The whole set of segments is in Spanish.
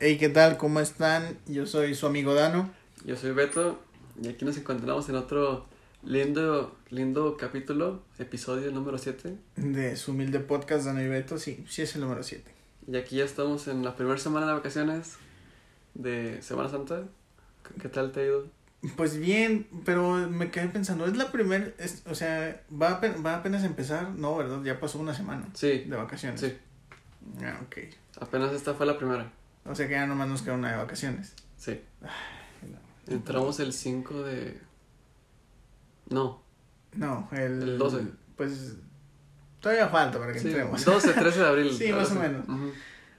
Hey, ¿qué tal? ¿Cómo están? Yo soy su amigo Dano. Yo soy Beto y aquí nos encontramos en otro lindo, lindo capítulo, episodio número 7. De su humilde podcast, Dano y Beto. Sí, sí es el número 7. Y aquí ya estamos en la primera semana de vacaciones de Semana Santa. ¿Qué tal te ha ido? Pues bien, pero me quedé pensando, es la primera, o sea, va, apen- va apenas a empezar, no, ¿verdad? Ya pasó una semana Sí, de vacaciones. sí. Ah, ok. Apenas esta fue la primera. O sea que ya nomás nos queda una de vacaciones. Sí. Entramos el 5 de... No, No, el... El 12. Pues todavía falta para que sí, entremos. 12, 13 de abril. Sí, más o menos.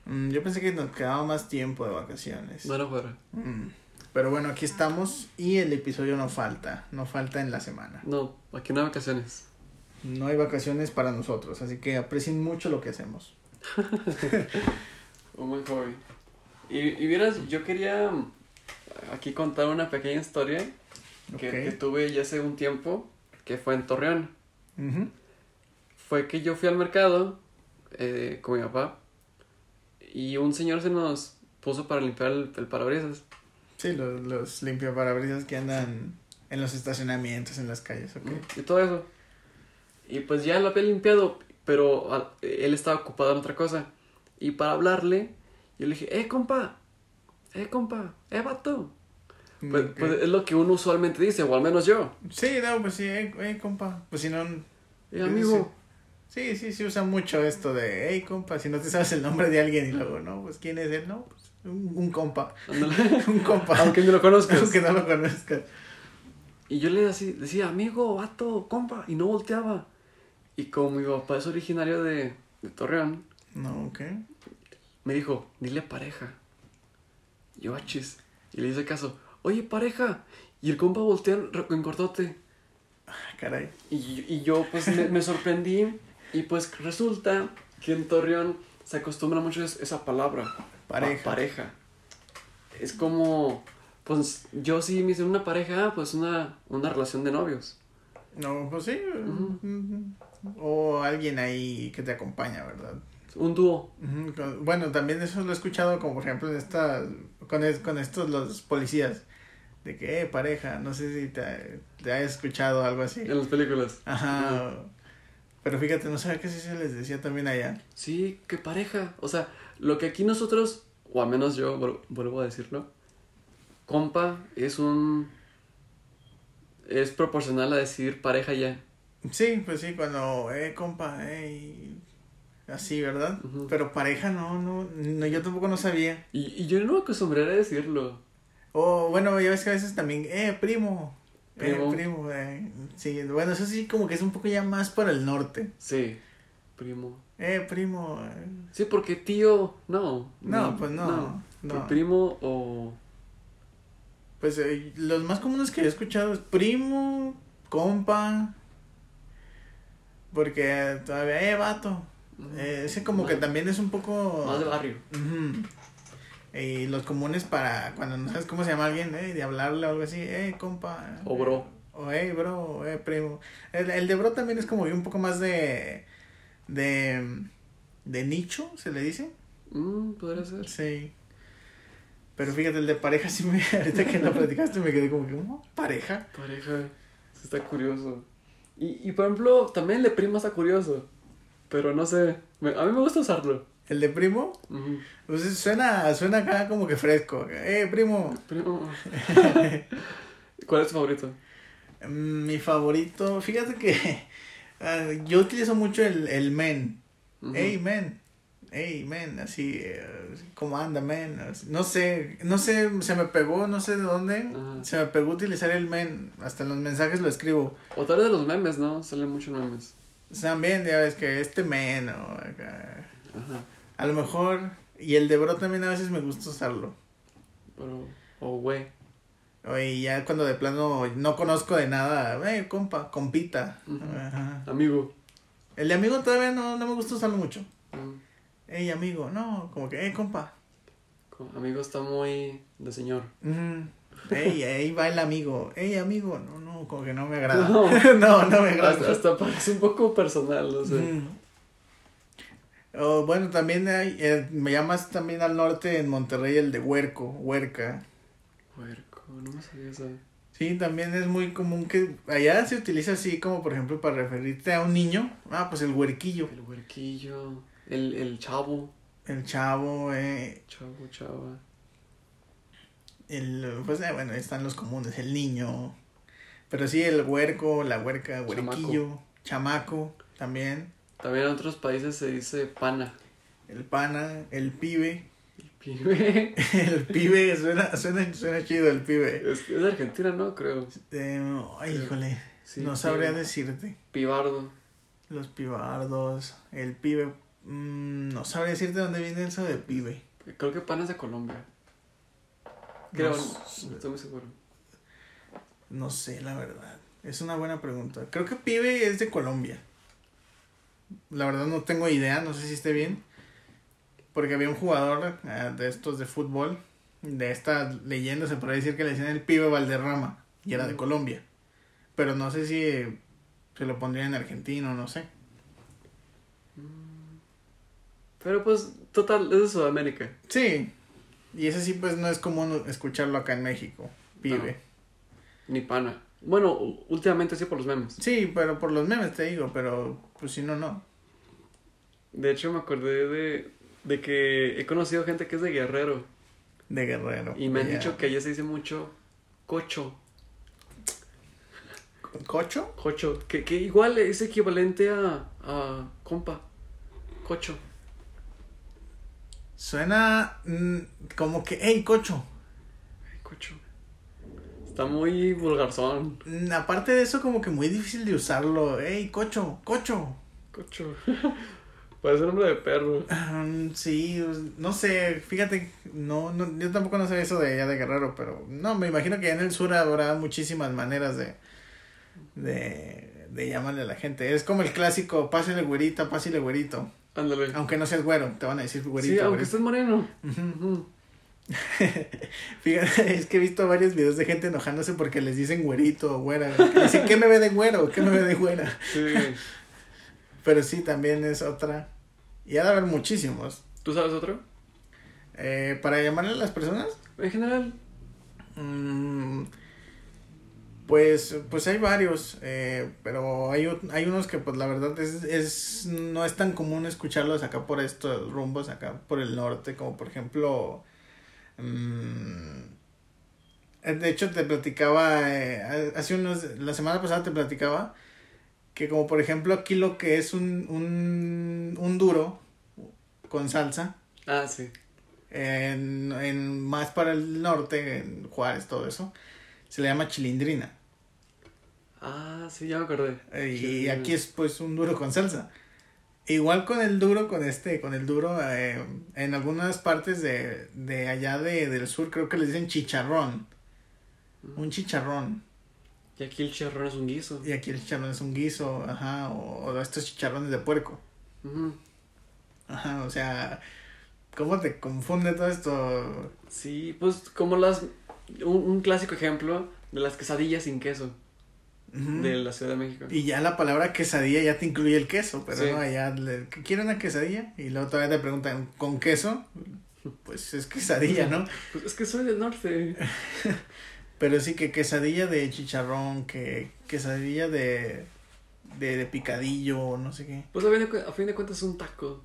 Mm, Yo pensé que nos quedaba más tiempo de vacaciones. Bueno, fuera. Mm, Pero bueno, aquí estamos y el episodio no falta, no falta en la semana. No, aquí no hay vacaciones. No hay vacaciones para nosotros, así que aprecien mucho lo que hacemos. Un buen hobby. Y, y vieras, yo quería aquí contar una pequeña historia que, Ok. que tuve ya hace un tiempo, que fue en Torreón. Ujú. Fue que yo fui al mercado eh, con mi papá y un señor se nos puso para limpiar el, el parabrisas. Sí, los, los limpiaparabrisas que andan en los estacionamientos, en las calles, ok. Y todo eso. Y pues ya lo había limpiado, pero él estaba ocupado en otra cosa. Y para hablarle, yo le dije, eh, compa, eh, compa, eh, vato. Pues, Ok. pues es lo que uno usualmente dice, o al menos yo. Sí, no, pues sí, eh, eh, compa. Pues si no. Eh, amigo. Sí, sí, sí, usa mucho esto de, hey, compa, si no te sabes el nombre de alguien y luego, no, pues quién es él, no, pues un, un compa. un compa. Aunque ni lo conozcas. Aunque no lo conozcas. Y yo le así, decía, amigo, vato, compa, y no volteaba. Y como mi papá es originario de, de Torreón, No, ok. Me dijo, dile pareja. Yo, achis. Y le hice caso, oye, pareja. Y el compa voltea en, cortote. Ah, Caray. Y, y yo, pues, me, me sorprendí. Y pues resulta que en Torreón se acostumbra mucho es- esa palabra. Pareja. Pa- pareja. Es como, pues, yo sí me hice una pareja, pues una, una relación de novios. No, pues sí. O alguien ahí que te acompaña, ¿verdad? Un dúo. Bueno, también eso lo he escuchado como por ejemplo en esta, con, es- con estos los policías, de que, eh, pareja, no sé si te, te hayas escuchado algo así. En las películas. Ajá. Pero fíjate, no sabía que sí se les decía también allá. Sí, qué pareja. O sea, lo que aquí nosotros, o al menos yo vuel- vuelvo a decirlo, compa es un... Es proporcional a decir pareja ya. Sí, pues sí, cuando, eh, compa, eh, así, ¿verdad? Pero pareja no, no, no, yo tampoco no sabía. Y, y yo no me acostumbraré a decirlo. O bueno, ya ves que a veces también, eh, primo. Primo. Eh, primo, eh. Sí, bueno, eso sí como que es un poco ya más para el norte. Sí, primo. Eh, primo. eh. Sí, porque tío, no. No, Ni- pues no. no. Primo o... Pues eh, los más comunes que he escuchado es primo, compa. Porque todavía, eh, vato. Eh, ese como que también es un poco... Más de barrio. Y los comunes para cuando no sabes cómo se llama alguien, eh, de hablarle o algo así, eh, compa. O bro. O eh, bro, o eh, primo. El, el de bro también es como un poco más de. de. de nicho, se le dice. Mm, podría ser. Sí. Pero fíjate, el de pareja sí me. ahorita que lo platicaste me quedé como que, ¿cómo? ¿Pareja? Pareja. Eso está curioso. Y, y por ejemplo, también el de primo está curioso. Pero no sé. me- a mí me gusta usarlo. ¿El de primo? Ujú. Pues suena, suena acá como que fresco. Eh, primo. Primo. ¿Cuál es tu favorito? Mm, Mi favorito, fíjate que ah, yo utilizo mucho el, el men. Ujú. Hey, men. Hey, men. Así, eh, ¿cómo anda, men? No sé, no sé, se me pegó, no sé de dónde. Se me pegó utilizar el men. Hasta en los mensajes lo escribo. O tal vez de los memes, ¿no? Salen muchos memes. También, ya ves que este men o acá. Ajá. A lo mejor. Y el de bro también a veces me gusta usarlo. Pero. O güey. Oye, ya cuando de plano no conozco de nada, eh, compa, compita. Ajá. Amigo. El de amigo todavía no, no me gusta usarlo mucho. Mm. Ey, amigo, no, como que, eh, compa. Co- Amigo está muy de señor. Ujú. Ey, ahí va el amigo. Ey, amigo, no, no, como que no me agrada. No. No, no, me agrada. Hasta, hasta parece un poco personal, no sé. Bueno, también hay, eh, me llamas también al norte en Monterrey el de huerco, huerca. Huerco, no me sabía eso. Sí, también es muy común que allá se utiliza así como por ejemplo para referirte a un niño. Ah, pues el huerquillo, El huerquillo, el, el chavo, el chavo, eh, chavo, chava. el, pues eh, bueno, ahí están los comunes, el niño. Pero sí, el huerco, la huerca, huerquillo, chamaco, también. También en otros países se dice pana. El pana, el pibe. El pibe. El pibe, suena, suena, suena chido el pibe. Es, es de Argentina, ¿no? Creo. Eh, ay, Creo. híjole, Sí, no sabría pibe. decirte. Pibardo. Los pibardos, el pibe. mm, no sabría decirte dónde viene eso de pibe. Creo que pana es de Colombia. Creo, No no, estoy muy seguro. No sé, la verdad. Es una buena pregunta. Creo que pibe es de Colombia. La verdad no tengo idea, no sé si esté bien. Porque había un jugador eh, de estos de fútbol, de esta leyenda, se podría decir que le decían el pibe Valderrama, y era de. Colombia. Pero no sé si se lo pondría en argentino, no sé. Pero pues, total, es de Sudamérica. Sí, y ese sí pues no es común escucharlo acá en México, pibe. Ni pana. Bueno, últimamente sí por los memes. Sí, pero por los memes te digo, pero pues si no, no. De hecho, me acordé de, de que he conocido gente que es de Guerrero. De guerrero. Y me han dicho que allá se dice mucho cocho. ¿Cocho? Cocho. Que, que igual es equivalente a, a compa. Cocho. Suena mm, como que, hey, cocho. Ay, cocho. Está muy vulgarzón. Mm, aparte de eso, como que muy difícil de usarlo. Hey, cocho, cocho. Cocho. Parece nombre de perro. Sí, pues, no sé, fíjate, no, no, yo tampoco no sé eso de allá de Guerrero, pero no, me imagino que en el sur habrá muchísimas maneras de, de, de llamarle a la gente. Es como el clásico, pásale güerita, pásale güerito. Ándale. Aunque no seas güero, te van a decir güerito. Sí, aunque güerito. estés moreno. Ujú. Fíjate, es que he visto varios videos de gente enojándose porque les dicen güerito o güera. Dicen, ¿qué me ve de güero? ¿Qué me ve de güera? Sí. Pero sí, también es otra. Y ha de haber muchísimos. ¿Tú sabes otro? Eh, para llamarle a las personas, En general. mm, pues, pues hay varios. eh, pero hay, hay unos que, pues la verdad, es, es, no es tan común escucharlos acá por estos rumbos, acá por el norte, como por ejemplo. Mm, de hecho, te platicaba, eh, hace unos, la semana pasada te platicaba que como por ejemplo aquí lo que es un, un, un duro con salsa, Ah, sí. en, en más para el norte, en Juárez, todo eso, se le llama chilindrina. Ah, sí, ya me acordé. Eh, Y Sí. aquí es pues un duro con salsa. Igual con el duro, con este, con el duro, eh, en algunas partes de, de allá de, del sur creo que les dicen chicharrón. Un chicharrón. Y aquí el chicharrón es un guiso. Y aquí el chicharrón es un guiso, ajá, o, o estos chicharrones de puerco. Ujú. Ajá, o sea, ¿cómo te confunde todo esto? Sí, pues como las... Un, un clásico ejemplo de las quesadillas sin queso De la Ciudad de México. Y ya la palabra quesadilla ya te incluye el queso, pero Sí. no, allá le, ¿quieren una quesadilla? Y luego todavía te preguntan, ¿con queso? Pues es quesadilla, ¿no? Pues es que soy del norte. Pero sí que quesadilla de chicharrón, que quesadilla de, de, de picadillo, no sé qué. Pues a fin, de, cu- a fin de cuentas es un taco.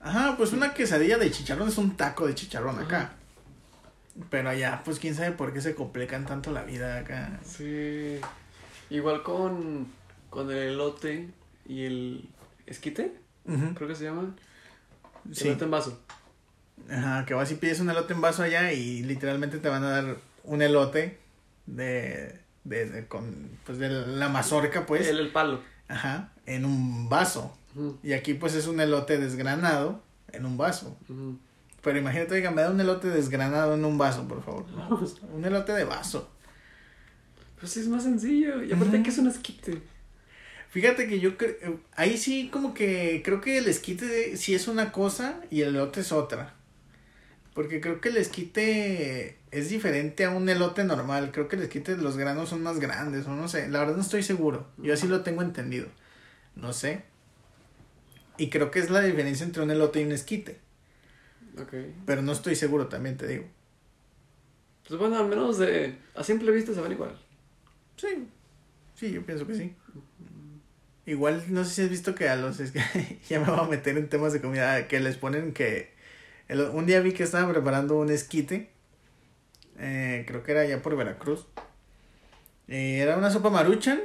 Ajá, pues una quesadilla de chicharrón es un taco de chicharrón Ajá. acá. Pero allá, pues quién sabe por qué se complican tanto la vida acá. Sí. Igual con, con el elote y el esquite, creo que se llama. Sí. Elote en vaso. Ajá, que vas y pides un elote en vaso allá y literalmente te van a dar un elote de, de, de- con, pues de la mazorca, pues, El, el palo. ajá, en un vaso. Y aquí pues es un elote desgranado en un vaso. Pero imagínate, oiga, me da un elote desgranado en un vaso, por favor. No, pues, un elote de vaso. Pues sí, es más sencillo. Y aparte que es un esquite. Fíjate que yo creo, ahí sí como que creo que el esquite sí es una cosa y el elote es otra. Porque creo que el esquite es diferente a un elote normal. Creo que el esquite los granos son más grandes o no sé. La verdad no estoy seguro. Yo así lo tengo entendido. No sé. Y creo que es la diferencia entre un elote y un esquite. Ok. Pero no estoy seguro, también te digo. Pues bueno, al menos de. A simple vista se ven igual. Sí, sí, yo pienso que sí. Igual, no sé si has visto que a los... es que ya me voy a meter en temas de comida, que les ponen que... el- un día vi que estaban preparando un esquite, eh, creo que era allá por Veracruz. Eh, era una sopa maruchan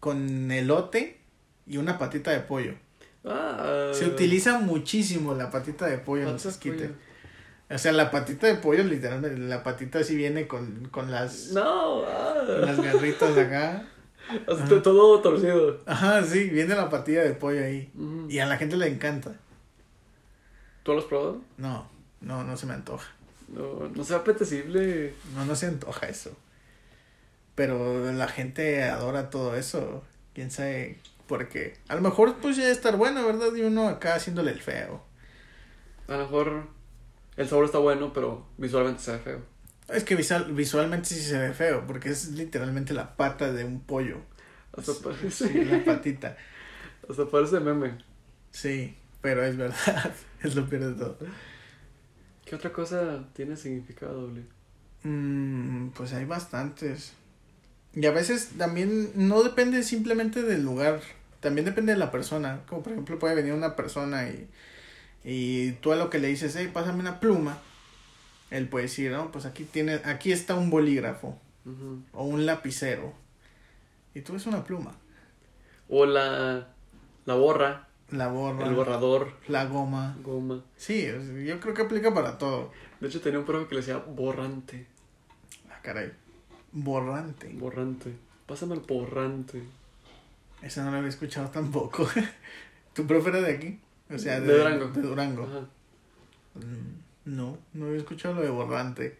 con elote y una patita de pollo. Ah. Se utiliza muchísimo la patita de pollo en los esquites. O sea, la patita de pollo, literalmente, la patita así viene con, con las, No, ah. con las garritas acá. Hasta todo torcido. Ajá, sí, viene la patilla de pollo ahí. Y a la gente le encanta. ¿Tú lo has probado? No, no, no se me antoja. No, no sea apetecible. No, no se antoja eso. Pero la gente adora todo eso. Quién sabe por qué. A lo mejor pues ya estar bueno, ¿verdad? Y uno acá haciéndole el feo. A lo mejor el sabor está bueno, pero visualmente se ve feo. Es que visual, visualmente sí se ve feo, porque es literalmente la pata de un pollo. Hasta parece, Sí, la patita. hasta parece meme. Sí, pero es verdad. Es lo peor de todo. ¿Qué otra cosa tiene significado doble? Mm, pues hay bastantes. Y a veces también no depende simplemente del lugar, también depende de la persona. Como por ejemplo puede venir una persona y, y tú a lo que le dices, hey, pásame una pluma. Él puede decir, no, pues aquí tiene, aquí está un bolígrafo o un lapicero. Y tú ves una pluma. O la, la borra, La borra, el borrador, la goma. goma. Sí, yo creo que aplica para todo. De hecho, tenía un profe que le decía borrante. Ah, caray. Borrante. Borrante. Pásame el borrante. Esa no la había escuchado tampoco. ¿Tu profe era de aquí? O sea, de, De Durango. De Durango. Ajá. Mm, No, no había escuchado lo de borrante.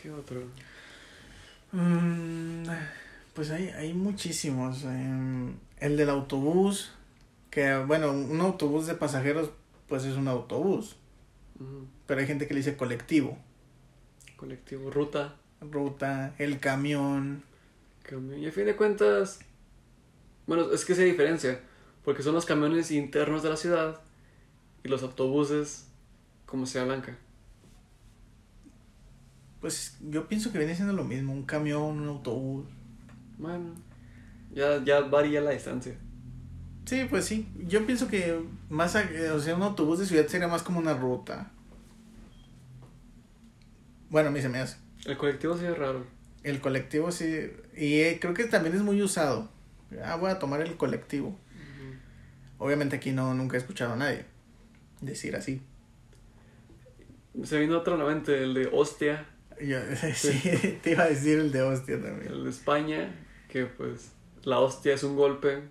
¿Qué otro? Mm, pues hay, hay muchísimos. em, el del autobús, que bueno, un autobús de pasajeros, pues es un autobús. Pero hay gente que le dice colectivo. Colectivo, ruta, Ruta, el camión. camión. Y a fin de cuentas, bueno, es que se diferencia. Porque son los camiones internos de la ciudad y los autobuses como Ciudad Blanca. Pues yo pienso que viene siendo lo mismo, un camión, un autobús. Bueno, ya, ya varía la distancia. Sí, pues sí. Yo pienso que más, o sea, un autobús de ciudad sería más como una ruta. Bueno, a mí se me hace. El colectivo sí es raro. El colectivo sí, y eh, creo que también es muy usado. Ah, voy a tomar el colectivo. Obviamente aquí no, nunca he escuchado a nadie decir así. Se vino otro a la mente, el de hostia, Yo, sí, te iba a decir el de hostia también. el de España, que pues la hostia es un golpe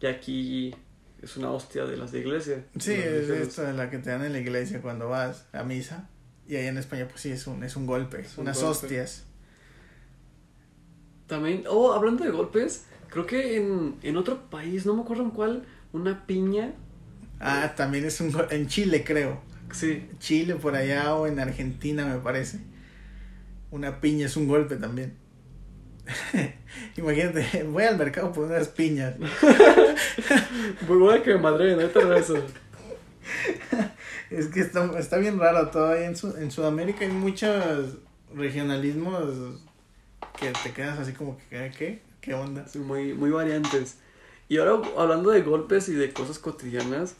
y aquí es una hostia de las de iglesia. Sí, es esta de la que te dan en la iglesia cuando vas a misa. Y allá en España, pues sí, es un, es un golpe, Es un unas golpe. hostias. También, oh, hablando de golpes, creo que en, en otro país, no me acuerdo en cuál, una piña, Ah, también es un gol- en Chile, creo. sí, Chile por allá o en Argentina, me parece. Una piña es un golpe también. Imagínate, voy al mercado por unas piñas. muy buena que me madre, no te regreso. Es que está, está bien raro todo ahí en, Su- en Sudamérica. Hay muchos regionalismos que te quedas así como que, ¿qué? ¿Qué onda? Sí, muy, muy variantes. Y ahora, hablando de golpes y de cosas cotidianas,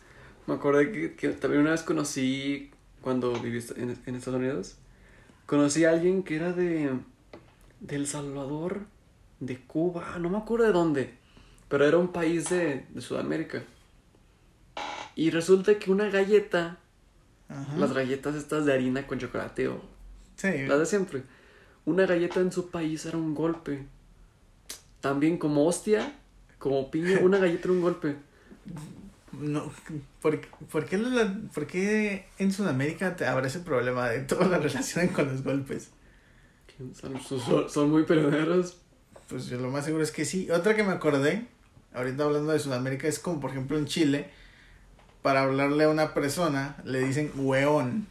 me acordé que, que también una vez conocí, cuando viví en, en Estados Unidos, conocí a alguien que era de, de El Salvador, de Cuba, no me acuerdo de dónde, pero era un país de, de Sudamérica. Y resulta que una galleta, Ajá. las galletas estas de harina con chocolate o Sí, las de siempre. Una galleta en su país era un golpe. También como hostia, como piña, una galleta era un golpe. no, ¿por, por, qué la- por qué en Sudamérica te habrá ese problema de toda la relación con los golpes? Son, son- son muy peleoneros. Pues yo lo más seguro es que sí. Otra que me acordé, ahorita hablando de Sudamérica, es como por ejemplo en Chile, para hablarle a una persona le dicen weón,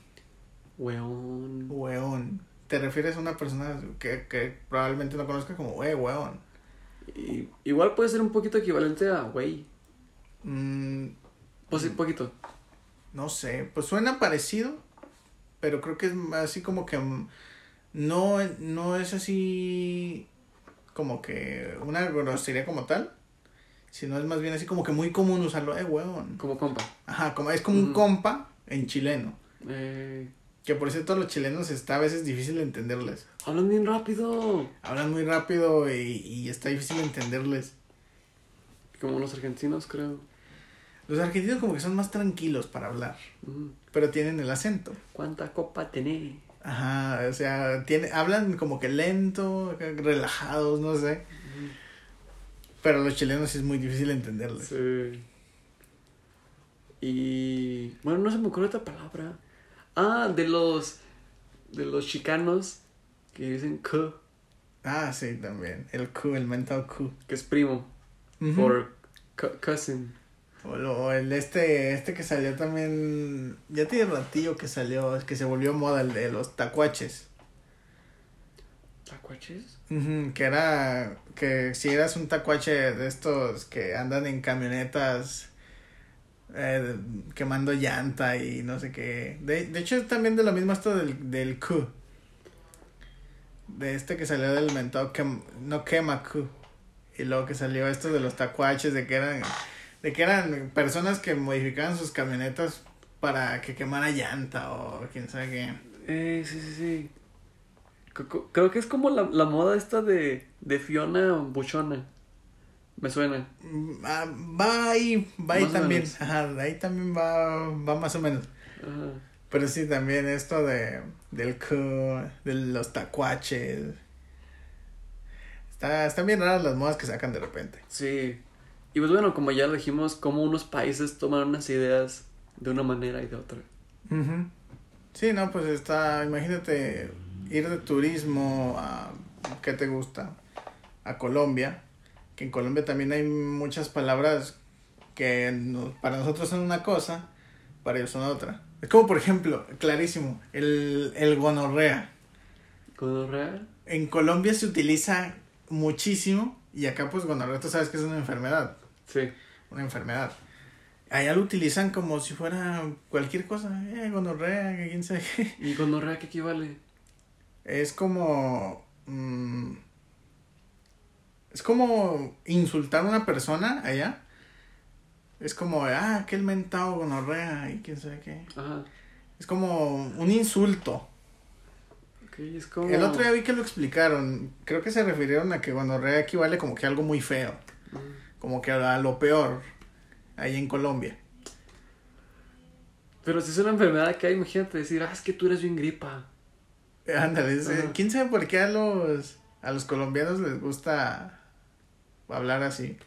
Weón. weón. Te refieres a una persona que, que probablemente no conozca como, wey, weón. Y- igual puede ser un poquito equivalente a güey. Mm, Pues sí, poquito. no sé, pues suena parecido, pero creo que es así como que mm, no, no es así como que una grosería como tal, sino es más bien así como que muy común usarlo, eh, huevón. Como compa. Ajá, como es como un compa en chileno. Eh, Que por cierto los chilenos está a veces difícil de entenderles. hablan bien rápido. Hablan muy rápido y, y está difícil de entenderles. Como los argentinos, creo. Los argentinos como que son más tranquilos para hablar, Mm. pero tienen el acento. ¿Cuánta copa tenés? Ajá, o sea, tiene, hablan como que lento, relajados, no sé. Pero los chilenos sí es muy difícil entenderles. Sí. Y. Bueno, no se me ocurre otra palabra. Ah, de los. De los chicanos que dicen K, Ah, sí, también. El Q, el mental Q. que es primo. Por cousin. O, lo- el este, este que salió también, ya tiene ratillo que salió, es que se volvió moda, el de los tacuaches. ¿Tacuaches? Que era, que si eras un tacuache de estos que andan en camionetas eh, quemando llanta y no sé qué. De, de hecho es también de lo mismo esto del, del Q. De este que salió del mentado que no quema Q. Y luego que salió esto de los tacuaches, de que eran, de que eran personas que modificaban sus camionetas para que quemara llanta o quién sabe qué. Eh, sí, sí, sí. Creo que es como la, la moda esta de, de Fiona Buchona. Me suena. Mm, ah, va ahí, va ahí también. Ajá, ahí también va, va más o menos. Ajá. Pero sí, también esto de del Q, de los tacuaches. Está, están bien raras las modas que sacan de repente. Sí. Y pues bueno, como ya lo dijimos, como unos países toman unas ideas de una manera y de otra. Sí, no, pues está, imagínate ir de turismo a, ¿qué te gusta? A Colombia, que en Colombia también hay muchas palabras que no- para nosotros son una cosa, para ellos son otra. Es como, por ejemplo, clarísimo, el, el gonorrea. ¿Gonorrea? En Colombia se utiliza muchísimo y acá pues gonorrea tú sabes que es una enfermedad, Sí. una enfermedad. Allá lo utilizan como si fuera cualquier cosa, eh, gonorrea, que quién sabe qué. ¿Y gonorrea qué equivale? Es como. mm, es como insultar a una persona allá. Es como, ah, aquel mentado gonorrea y quién sabe qué. Ajá. Es como un insulto. Ok, es como... El otro día vi que lo explicaron. Creo que se refirieron a que gonorrea equivale como que a algo muy feo. Mm. Como que a lo peor. Ahí en Colombia. Pero si es una enfermedad que hay, imagínate decir, ah, es que tú eres bien gripa. Ándale. ¿quién sabe por qué a los, a los colombianos les gusta hablar así?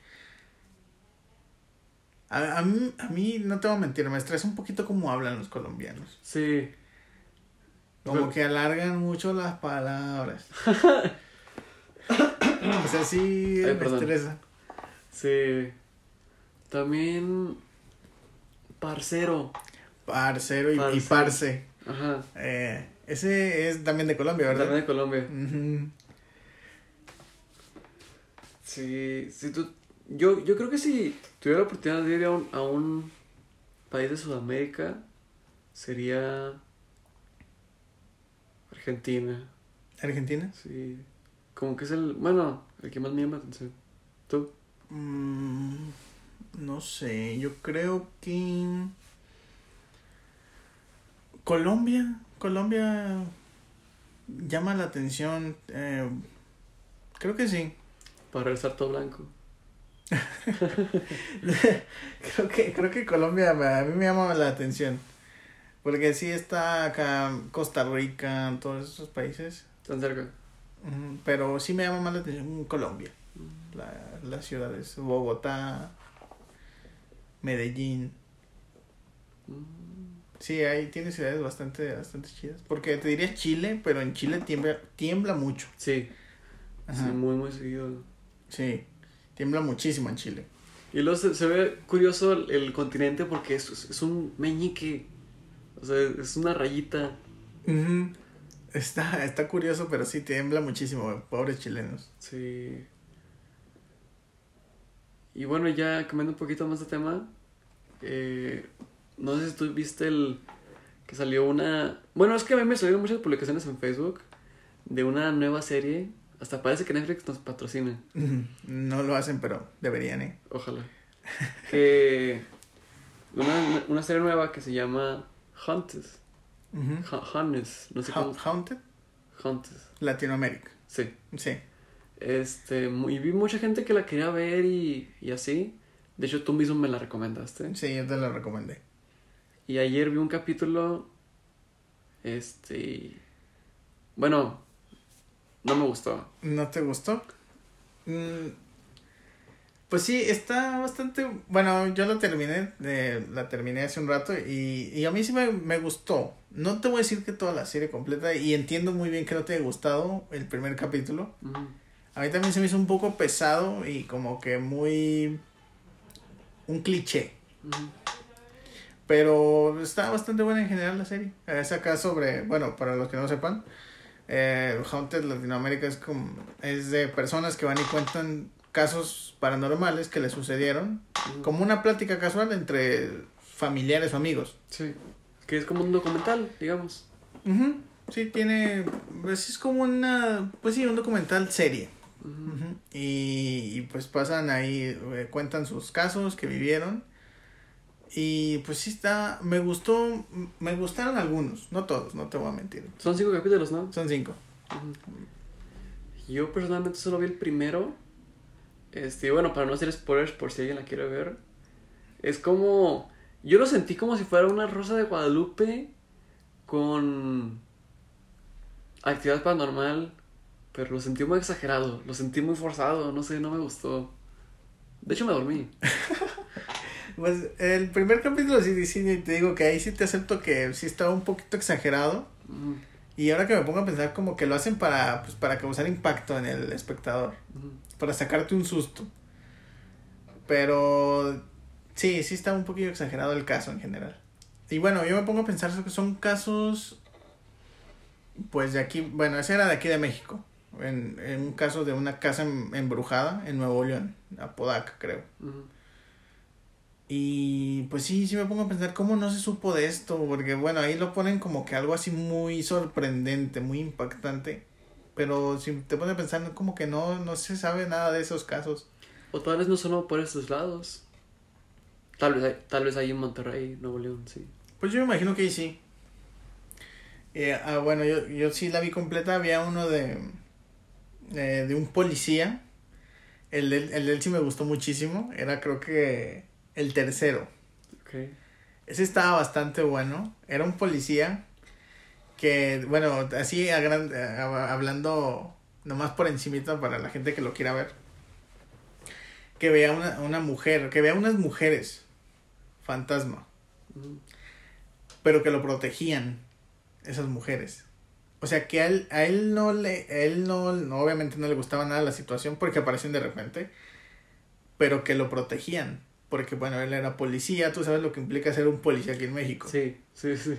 A, a, mí, a mí, no te voy a mentir, me estresa un poquito cómo hablan los colombianos. Sí. Como Pero- que alargan mucho las palabras. o sea, sí Ay, me perdón. estresa. Sí. También... Parcero. Parcero y, y Parce. Ajá. Eh, ese es también de Colombia, ¿verdad? También de Colombia. Sí, sí, tú... Yo, yo creo que si tuviera la oportunidad de ir a un, a un país de Sudamérica, sería Argentina. ¿Argentina? Sí. Como que es el, bueno, el que más me llama la atención. ¿Tú? Mm, no sé, yo creo que Colombia, Colombia llama la atención. eh, creo que sí. Para regresar todo blanco. creo que creo que Colombia a mí me llama la atención. Porque sí está acá Costa Rica, todos esos países. Tan cerca. Pero sí me llama más la atención Colombia. La, las ciudades. Bogotá, Medellín. Mm, Sí, ahí tiene ciudades bastante, bastante chidas. Porque te diría Chile, pero en Chile tiembla, tiembla mucho. Sí, Ajá. sí, muy, muy seguido. Sí, tiembla muchísimo en Chile. Y luego se, se ve curioso el, el continente porque es, es, un meñique. O sea, es una rayita. Está, está curioso, pero sí tiembla muchísimo, pobres chilenos. Sí. Y bueno, ya cambiando un poquito más de tema, eh, no sé si tú viste el que salió una... Bueno, es que a mí me salieron muchas publicaciones en Facebook de una nueva serie. Hasta parece que Netflix nos patrocina. No lo hacen, pero deberían, ¿eh? Ojalá. Una, una serie nueva que se llama Haunted. Ujú. Ha- Haunted, no sé cómo. Ha- Haunted Haunted. Latinoamérica. Sí. Sí. Este, y vi mucha gente que la quería ver y, y así. De hecho, tú mismo me la recomendaste. Sí, yo te la recomendé. Y ayer vi un capítulo. Este. Bueno, no me gustó. ¿No te gustó? Mm, Pues sí, está bastante... Bueno, yo la terminé, eh, la terminé hace un rato y, y a mí sí me, me gustó. No te voy a decir que toda la serie completa y entiendo muy bien que no te haya gustado el primer capítulo. A mí también se me hizo un poco pesado y como que muy... un cliché. Pero está bastante buena en general la serie. Es acá sobre, bueno, para los que no sepan, eh, Haunted Latinoamérica es como, es de personas que van y cuentan casos paranormales que les sucedieron, como una plática casual entre familiares o amigos. Sí. Que es como un documental, digamos. Ujú, Sí, tiene, pues es como una, pues sí, un documental serie. Ujú, Y, y, pues pasan ahí, eh, cuentan sus casos que vivieron. Y pues sí está, me gustó, me gustaron algunos, no todos, no te voy a mentir. Son cinco capítulos, ¿no? Son cinco. Yo personalmente solo vi el primero. Este, bueno, para no hacer spoilers por si alguien la quiere ver. Es como. Yo lo sentí como si fuera una rosa de Guadalupe con actividad paranormal. Pero lo sentí muy exagerado. Lo sentí muy forzado. No sé, no me gustó. De hecho, me dormí. Pues el primer capítulo sí, sí, te digo que ahí sí te acepto que sí estaba un poquito exagerado. Y ahora que me pongo a pensar como que lo hacen para, pues, para causar impacto en el espectador. Para sacarte un susto. Pero sí, sí está un poquito exagerado el caso en general. Y bueno, yo me pongo a pensar que son casos, pues de aquí, bueno, ese era de aquí de México. En, en un caso de una casa em- embrujada en Nuevo León, Apodaca creo. Y pues sí, sí me pongo a pensar cómo no se supo de esto, porque bueno, ahí lo ponen como que algo así muy sorprendente, muy impactante. Pero si te pones a pensar, como que no, no se sabe nada de esos casos. O tal vez no solo por estos lados. Tal vez, hay- tal vez ahí en Monterrey, Nuevo León, sí. Pues yo me imagino que ahí sí. Eh, ah, bueno, yo, yo sí la vi completa. Había uno de, eh, de un policía. El de, el de él sí me gustó muchísimo. Era creo que el tercero. Ese estaba bastante bueno. Era un policía que, bueno, así a gran- a- hablando nomás por encimita para la gente que lo quiera ver. Que vea una, una mujer, que vea unas mujeres fantasma. Pero que lo protegían esas mujeres. O sea que a él, a él no le, a él no, no, obviamente no le gustaba nada la situación porque aparecían de repente, pero que lo protegían. Porque bueno, él era policía, tú sabes lo que implica ser un policía aquí en México. Sí, sí, sí.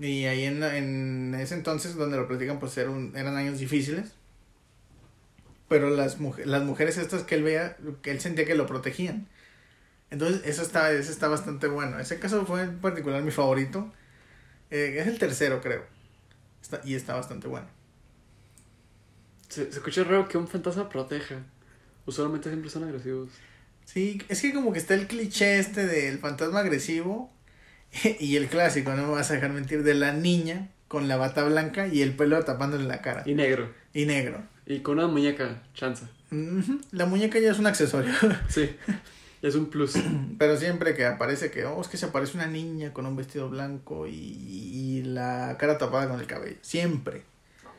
Y ahí en, en ese entonces donde lo platican pues era un- eran años difíciles. Pero las, muj- las mujeres estas que él veía, que él sentía que lo protegían. Entonces, eso está, eso está bastante bueno. Ese caso fue en particular mi favorito. Eh, es el tercero, creo. Está, y está bastante bueno. Se, se escucha raro que un fantasma proteja. Usualmente siempre son agresivos. Sí, es que como que está el cliché este del fantasma agresivo y el clásico, no me vas a dejar mentir, de la niña con la bata blanca y el pelo tapándole la cara. Y negro. Y negro. Y con una muñeca, chanza. La muñeca ya es un accesorio. Sí. Es un plus. Pero siempre que aparece que, oh, es que se aparece una niña con un vestido blanco y, y la cara tapada con el cabello. Siempre.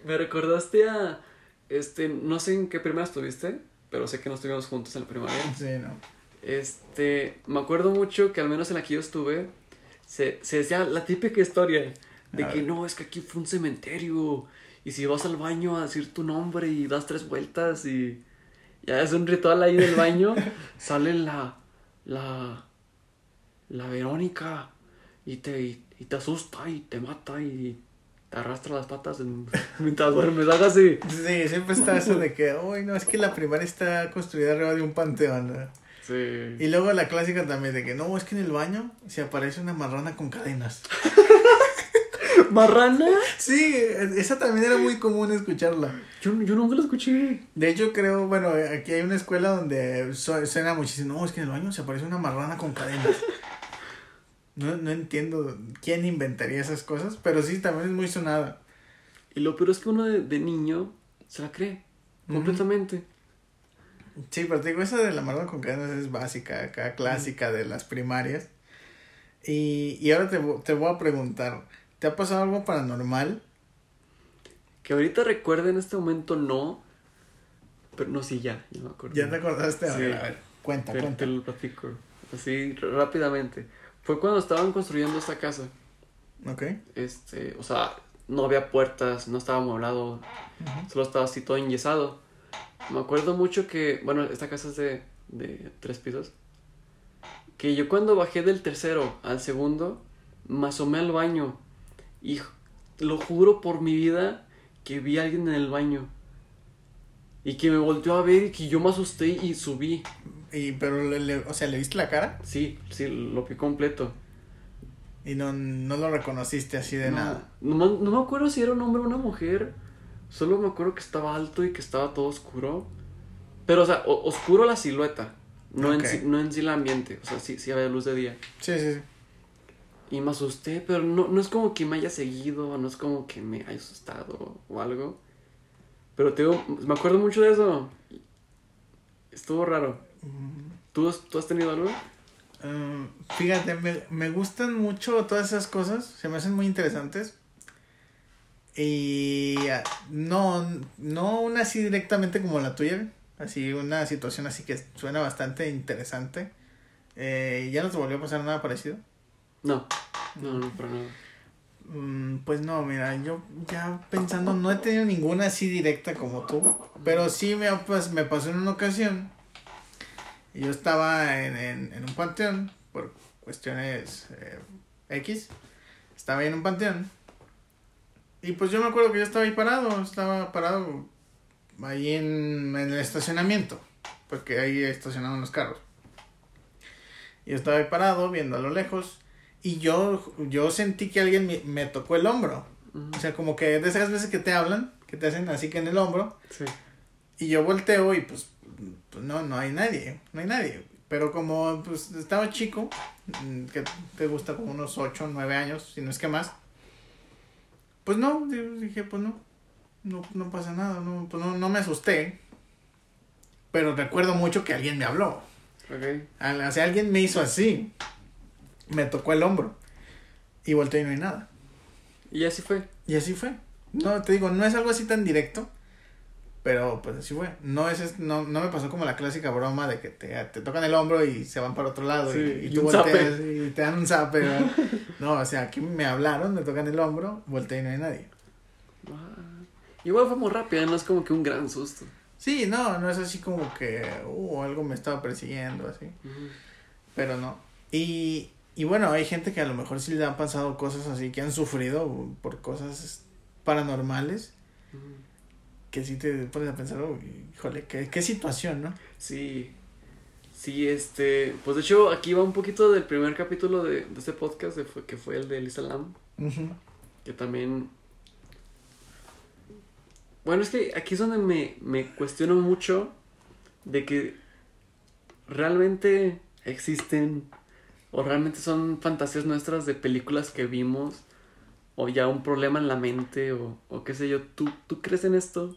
Me recordaste a. Este, no sé en qué primaria estuviste, pero sé que no estuvimos juntos en la primaria. Sí, no. Este, me acuerdo mucho que al menos en la que yo estuve, se, se decía la típica historia de que no, es que aquí fue un cementerio. Y si vas al baño a decir tu nombre y das tres vueltas y ya es un ritual ahí del baño, sale la, la, la Verónica y te, y, y te asusta y te mata y te arrastra las patas en- mientras duermes, algo así. Sí, siempre está eso de que, uy, no, es que la primaria está construida arriba de un panteón. ¿no? Sí. Y luego la clásica también de que no, es que en el baño se aparece una marrana con cadenas. ¿Marrana? Sí, esa también era muy común escucharla. Yo, yo nunca la escuché. De hecho, creo, bueno, aquí hay una escuela donde su- suena muchísimo. No, es que en el baño se aparece una marrana con cadenas. No, no entiendo quién inventaría esas cosas, pero sí, también es muy sonada. Y lo peor es que uno de, de niño se la cree. Completamente. Sí, pero te digo, esa de la marrana con cadenas es básica, acá, clásica de las primarias. Y, y ahora te, te voy a preguntar, ¿te ha pasado algo paranormal? Que ahorita recuerde en este momento no. Pero no, sí, ya. Ya me acuerdo. ¿Ya te acordaste? A Sí. ver, a ver, cuenta, cuenta. te lo platico. Así rápidamente. Fue cuando estaban construyendo esta casa. Ok. Este, o sea, no había puertas, no estaba amueblado, Ujú. solo estaba así todo enyesado. Me acuerdo mucho que, bueno, esta casa es de, de tres pisos. Que yo cuando bajé del tercero al segundo, me asomé al baño. Y lo juro por mi vida que vi a alguien en el baño. Y que me volteó a ver y que yo me asusté y subí. Y, pero, le, le- o sea, ¿le viste la cara? Sí, sí, lo vi completo. Y no, no lo reconociste así de no, nada. No, me- no me acuerdo si era un hombre o una mujer. Solo me acuerdo que estaba alto y que estaba todo oscuro. Pero, o sea, o- oscuro la silueta. No, Ok. en sí, no en sí el ambiente. O sea, sí, sí había luz de día. Sí, sí, sí. Y me asusté, pero no, no es como que me haya seguido. No es como que me haya asustado o algo. Pero te digo, me acuerdo mucho de eso. Estuvo raro. ¿Tú, ¿Tú has tenido algo? Mm, fíjate, me, me gustan mucho todas esas cosas, se me hacen muy interesantes. Y ah, no, no una así directamente como la tuya, así una situación así que suena bastante interesante. Eh, ¿Ya no te volvió a pasar nada parecido? No. No, no, para nada. Mm, pues no, mira, yo ya pensando, no he tenido ninguna así directa como tú, pero sí me, pues, me pasó en una ocasión. Y Yo estaba en, en, en un panteón por cuestiones eh, X. Estaba ahí en un panteón. Y pues yo me acuerdo que yo estaba ahí parado, estaba parado ahí en, en el estacionamiento, porque ahí estacionaban los carros. Y yo estaba ahí parado viendo a lo lejos. Y yo, yo sentí que alguien me, me tocó el hombro. O sea, como que de esas veces que te hablan, que te hacen así que en el hombro. Sí. Y yo volteo y pues, pues no, no hay nadie, no hay nadie. Pero como pues estaba chico, mm, que te gusta como unos 8 o 9 años, si no es que más. Pues no, di- dije, pues no, no, no pasa nada, no, pues no, no me asusté. Pero recuerdo mucho que alguien me habló. Ok. Al- O sea, alguien me hizo así. Me tocó el hombro. Y volteé y no hay nada. Y así fue. Y así fue. No, te digo, no es algo así tan directo. Pero pues así fue. No es, es- no, no me pasó como la clásica broma de que te, te tocan el hombro y se van para otro lado Sí, y, y y tú volteas y te dan un zape. ¿verdad? no, o sea, aquí me hablaron, me tocan el hombro, volteé y no hay nadie. Ah. Igual fue muy rápida, no es como que un gran susto. Sí, no, no es así como que uh, algo me estaba persiguiendo, así. Pero no. Y, y bueno, hay gente que a lo mejor sí le han pasado cosas así, que han sufrido por cosas paranormales. Que sí te pones a pensar, "Uy, híjole, qué, qué situación, ¿no? Sí. Sí, este. Pues de hecho, aquí va un poquito del primer capítulo de, de este podcast, de que fue el de Lisa Lam. Ujú. Que también. Bueno, es que aquí es donde me, me cuestiono mucho de que realmente existen o realmente son fantasías nuestras de películas que vimos o ya un problema en la mente o, o qué sé yo. ¿Tú, ¿Tú crees en esto?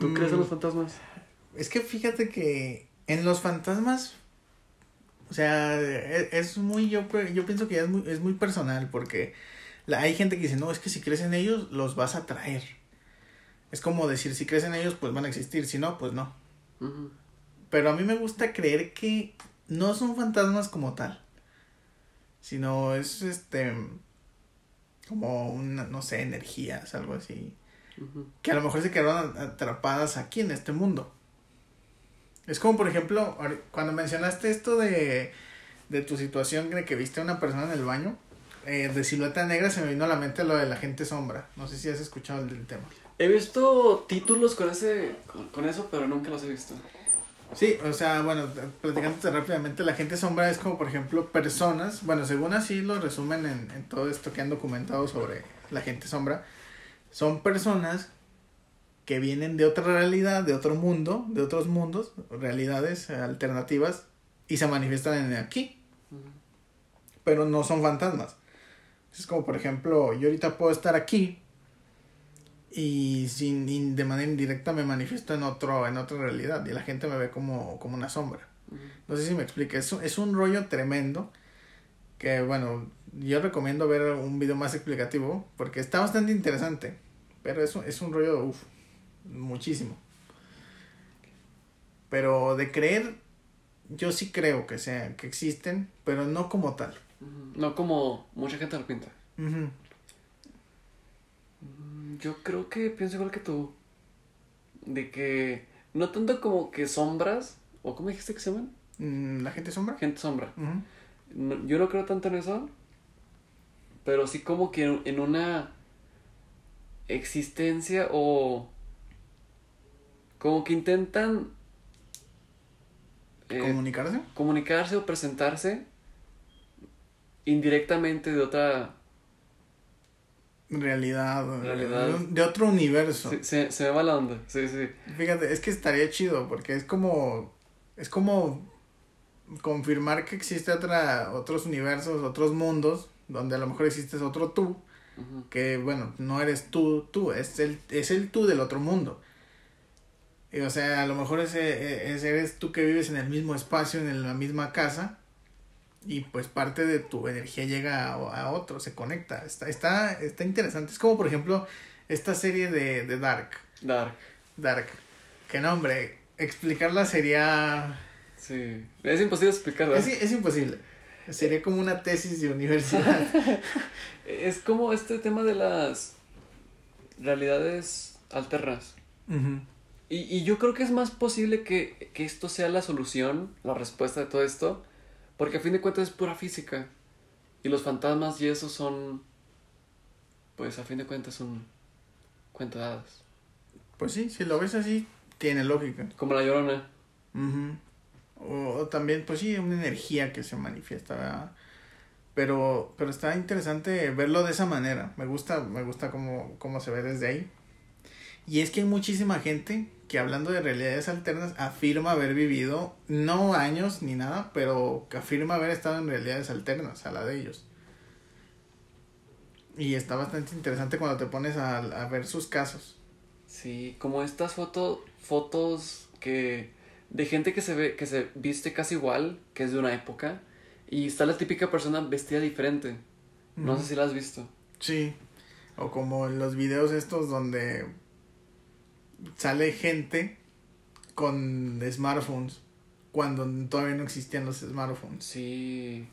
¿Tú crees en Mm. los fantasmas? Es que fíjate que en los fantasmas, o sea, e- es, muy, yo, yo pienso que ya es muy, es muy personal porque la, hay gente que dice, no, es que si crees en ellos, los vas a traer. Es como decir, si crees en ellos, pues van a existir, si no, pues no. Pero a mí me gusta creer que no son fantasmas como tal, sino es este, como una, no sé, energías, algo así que a lo mejor se quedaron atrapadas aquí en este mundo. Es como, por ejemplo, cuando mencionaste esto de, de tu situación de que viste a una persona en el baño, eh, de silueta negra, se me vino a la mente lo de la gente sombra. No sé si has escuchado el del tema. He visto títulos con ese con, con eso, pero nunca los he visto. Sí, o sea, bueno, platicándote rápidamente, la gente sombra es como, por ejemplo, personas, bueno, según así lo resumen en, en todo esto que han documentado sobre la gente sombra, son personas que vienen de otra realidad, de otro mundo, de otros mundos, realidades alternativas, y se manifiestan en aquí. Pero no son fantasmas. Es como, por ejemplo, yo ahorita puedo estar aquí y sin de manera indirecta me manifiesto en otro en otra realidad y la gente me ve como, como una sombra. No sé si me explica, es, es un rollo tremendo que bueno, yo recomiendo ver un video más explicativo porque está bastante interesante, pero es, es un rollo, uff, muchísimo. Pero de creer, yo sí creo que, sea, que existen, pero no como tal. No como mucha gente lo pinta. Yo creo que pienso igual que tú. De que no tanto como que sombras, o ¿cómo dijiste que se llaman? Mm, ¿La gente sombra? Gente sombra. yo no creo tanto en eso, pero sí como que en una existencia o como que intentan eh, comunicarse comunicarse o presentarse indirectamente de otra realidad, de otro universo. se, se me va la onda, sí, sí. Fíjate, es que estaría chido porque es como, es como confirmar que existe otra, otros universos, otros mundos, donde a lo mejor existes otro tú, que bueno, no eres tú, tú, es el, es el tú del otro mundo. Y, o sea, a lo mejor ese, ese eres tú que vives en el mismo espacio, en la misma casa, y pues parte de tu energía llega a, otro, se conecta. Está, está, está interesante. Es como por ejemplo esta serie de, de Dark. Dark. Dark. Que nombre, explicarla sería... Sí, es imposible explicarla. Es, es imposible. Sería como una tesis de universidad. es como este tema de las realidades alternas. y, y yo creo que es más posible que, que esto sea la solución, la respuesta de todo esto, porque a fin de cuentas es pura física. Y los fantasmas y eso son. Pues a fin de cuentas son cuentadas. Pues sí, si lo ves así, tiene lógica. Como la llorona. o, también, pues sí, una energía que se manifiesta, ¿verdad? Pero, pero está interesante verlo de esa manera. Me gusta, me gusta cómo, cómo se ve desde ahí. Y es que hay muchísima gente que hablando de realidades alternas afirma haber vivido, no años ni nada, pero que afirma haber estado en realidades alternas a la de ellos. Y está bastante interesante cuando te pones a, a ver sus casos. Sí, como estas fotos, fotos que de gente que se ve, que se viste casi igual, que es de una época, y está la típica persona vestida diferente. No sé si la has visto. Sí. O como en los videos estos donde sale gente con smartphones cuando todavía no existían los smartphones. Sí.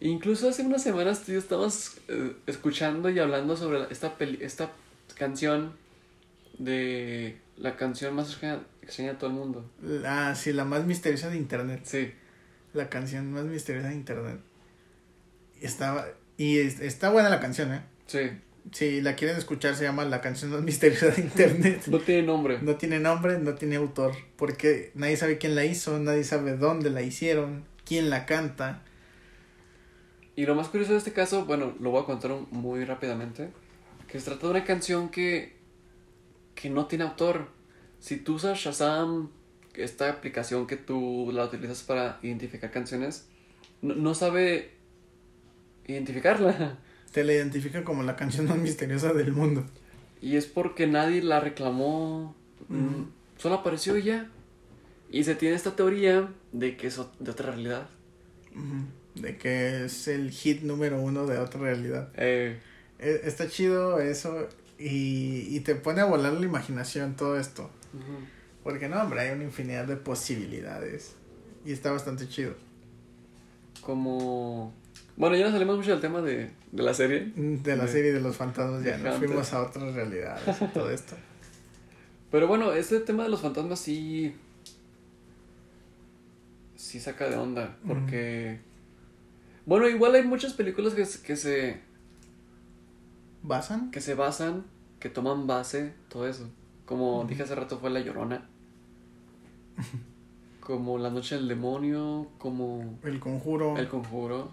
Incluso hace unas semanas tú y yo estábamos eh, escuchando y hablando sobre esta, peli esta canción de la canción más extraña de todo el mundo. Ah, sí, la más misteriosa de internet. Sí. La canción más misteriosa de internet. Estaba, y está buena la canción, ¿eh? Sí. Si la quieren escuchar, se llama La canción más misteriosa de internet. No tiene nombre. No tiene nombre, no tiene autor. Porque nadie sabe quién la hizo, nadie sabe dónde la hicieron, quién la canta. Y lo más curioso de este caso, bueno, lo voy a contar muy rápidamente. Que se trata de una canción que, que no tiene autor. Si tú usas Shazam, esta aplicación que tú la utilizas para identificar canciones, no, no sabe identificarla. Te la identifican como la canción más misteriosa del mundo. Y es porque nadie la reclamó. Mm, solo apareció y ya. Y se tiene esta teoría de que es de otra realidad. De que es el hit número uno de otra realidad. Eh. E, está chido eso. Y, y, te pone a volar la imaginación todo esto. Porque no, hombre, hay una infinidad de posibilidades. Y está bastante chido. Como bueno, ya nos salimos mucho del tema de, de la serie. De la serie de los fantasmas, ya nos fuimos a otras realidades y todo esto. Pero bueno, este tema de los fantasmas sí. Sí saca de onda. Porque. Bueno, igual hay muchas películas que, que se. ¿Basan? Que se basan, que toman base, todo eso. Como dije hace rato, fue La Llorona. como La Noche del Demonio, como El Conjuro, El Conjuro,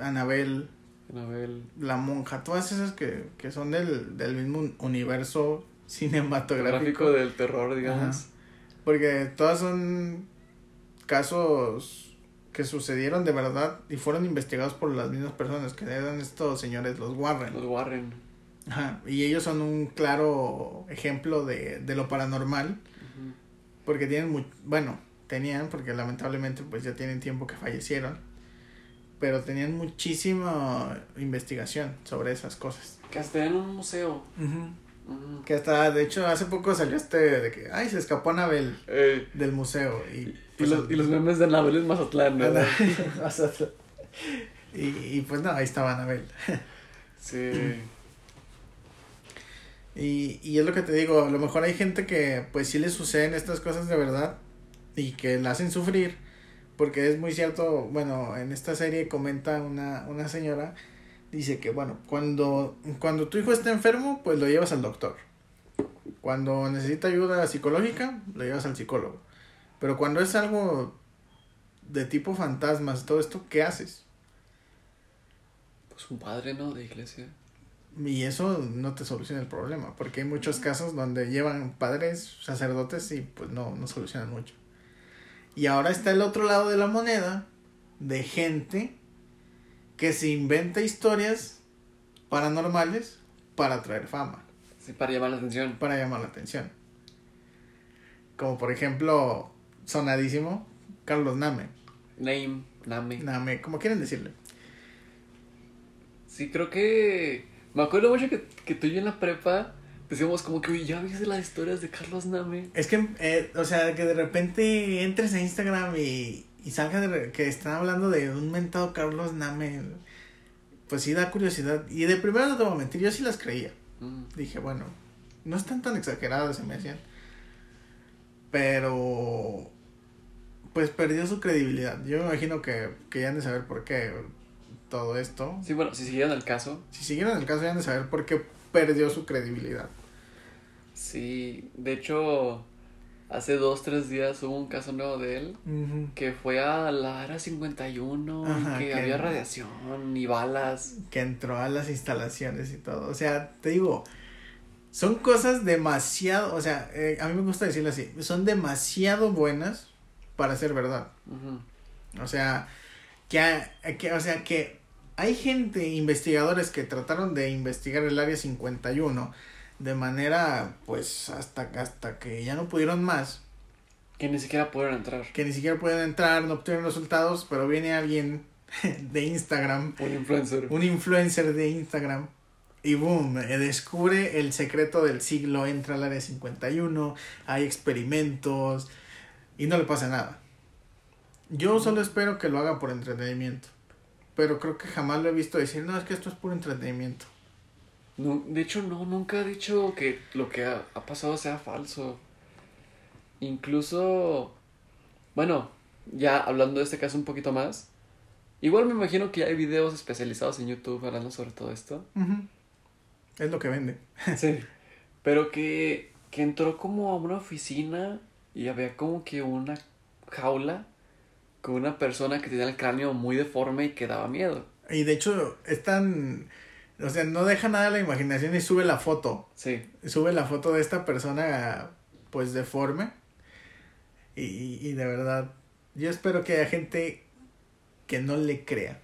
Anabel, Anabel. La Monja, todas esas que, que son del, del mismo universo cinematográfico. Gráfico del terror, digamos. Ajá. Porque todas son casos que sucedieron de verdad y fueron investigados por las mismas personas que eran estos señores, los Warren. Los Warren. Ajá. Y ellos son un claro ejemplo de, de lo paranormal. Porque tienen muy, bueno, tenían, porque lamentablemente pues ya tienen tiempo que fallecieron. Pero tenían muchísima investigación sobre esas cosas. Que hasta en un museo. Ujú. Que hasta, de hecho, hace poco salió este de que, ay, se escapó Anabel Eh, del museo. Y, y, pues, los, y los memes de Anabel en Mazatlán, ¿no? Y, y pues no, ahí estaba Anabel. Sí. Y, y es lo que te digo, a lo mejor hay gente que pues sí le suceden estas cosas de verdad y que la hacen sufrir, porque es muy cierto, bueno, en esta serie comenta una, una señora, dice que bueno, cuando, cuando tu hijo está enfermo, pues lo llevas al doctor. Cuando necesita ayuda psicológica, lo llevas al psicólogo. Pero cuando es algo de tipo fantasmas, todo esto, ¿qué haces? Pues un padre, ¿no? De iglesia. Y eso no te soluciona el problema, porque hay muchos casos donde llevan padres, sacerdotes y pues no, no solucionan mucho. Y ahora está el otro lado de la moneda de gente que se inventa historias paranormales para atraer fama, Sí, para llamar la atención. para llamar la atención. Como por ejemplo, sonadísimo, Carlos Name. Name, Name. Name, como quieren decirle. Sí, creo que. Me acuerdo mucho que, que tú y yo en la prepa decíamos como que, oye, ya viste las historias de Carlos Name. Es que, eh, o sea, que de repente entres a Instagram y, y salga de que están hablando de un mentado Carlos Name, pues sí da curiosidad. Y de primero no te voy a mentir, yo sí las creía. Mm. Dije, bueno, no están tan exageradas, se me hacían. Pero, pues perdió su credibilidad. Yo me imagino que, que ya han de saber por qué todo esto. Sí, bueno, si siguieran el caso. Si siguieron el caso, ya han de saber por qué perdió su credibilidad. Sí, de hecho, hace dos, tres días hubo un caso nuevo de él que fue a la era 51, Ajá, que que- había radiación y balas. que entró a las instalaciones y todo. O sea, te digo, son cosas demasiado, o sea, eh, a mí me gusta decirlo así, son demasiado buenas para ser verdad. O sea, que, que, o sea, que hay gente, investigadores que trataron de investigar el área 51 de manera, pues, hasta, hasta que ya no pudieron más, Que ni siquiera pudieron entrar. que ni siquiera pueden entrar, no obtuvieron resultados, pero viene alguien de Instagram Un influencer. un influencer de Instagram y boom, eh, descubre el secreto del siglo, entra al área 51, hay experimentos y no le pasa nada. Yo solo espero que lo haga por entretenimiento, pero creo que jamás lo he visto decir, no, es que esto es puro entretenimiento. No, de hecho, no, nunca ha dicho que lo que ha, ha pasado sea falso. Incluso, bueno, ya hablando de este caso un poquito más, igual me imagino que hay videos especializados en YouTube hablando sobre todo esto. Es lo que vende. Sí. Pero que, que entró como a una oficina y había como que una jaula con una persona que tenía el cráneo muy deforme y que daba miedo. Y de hecho, es tan... O sea, no deja nada a la imaginación y sube la foto. Sí. sube la foto de esta persona pues deforme y, y de verdad yo espero que haya gente que no le crea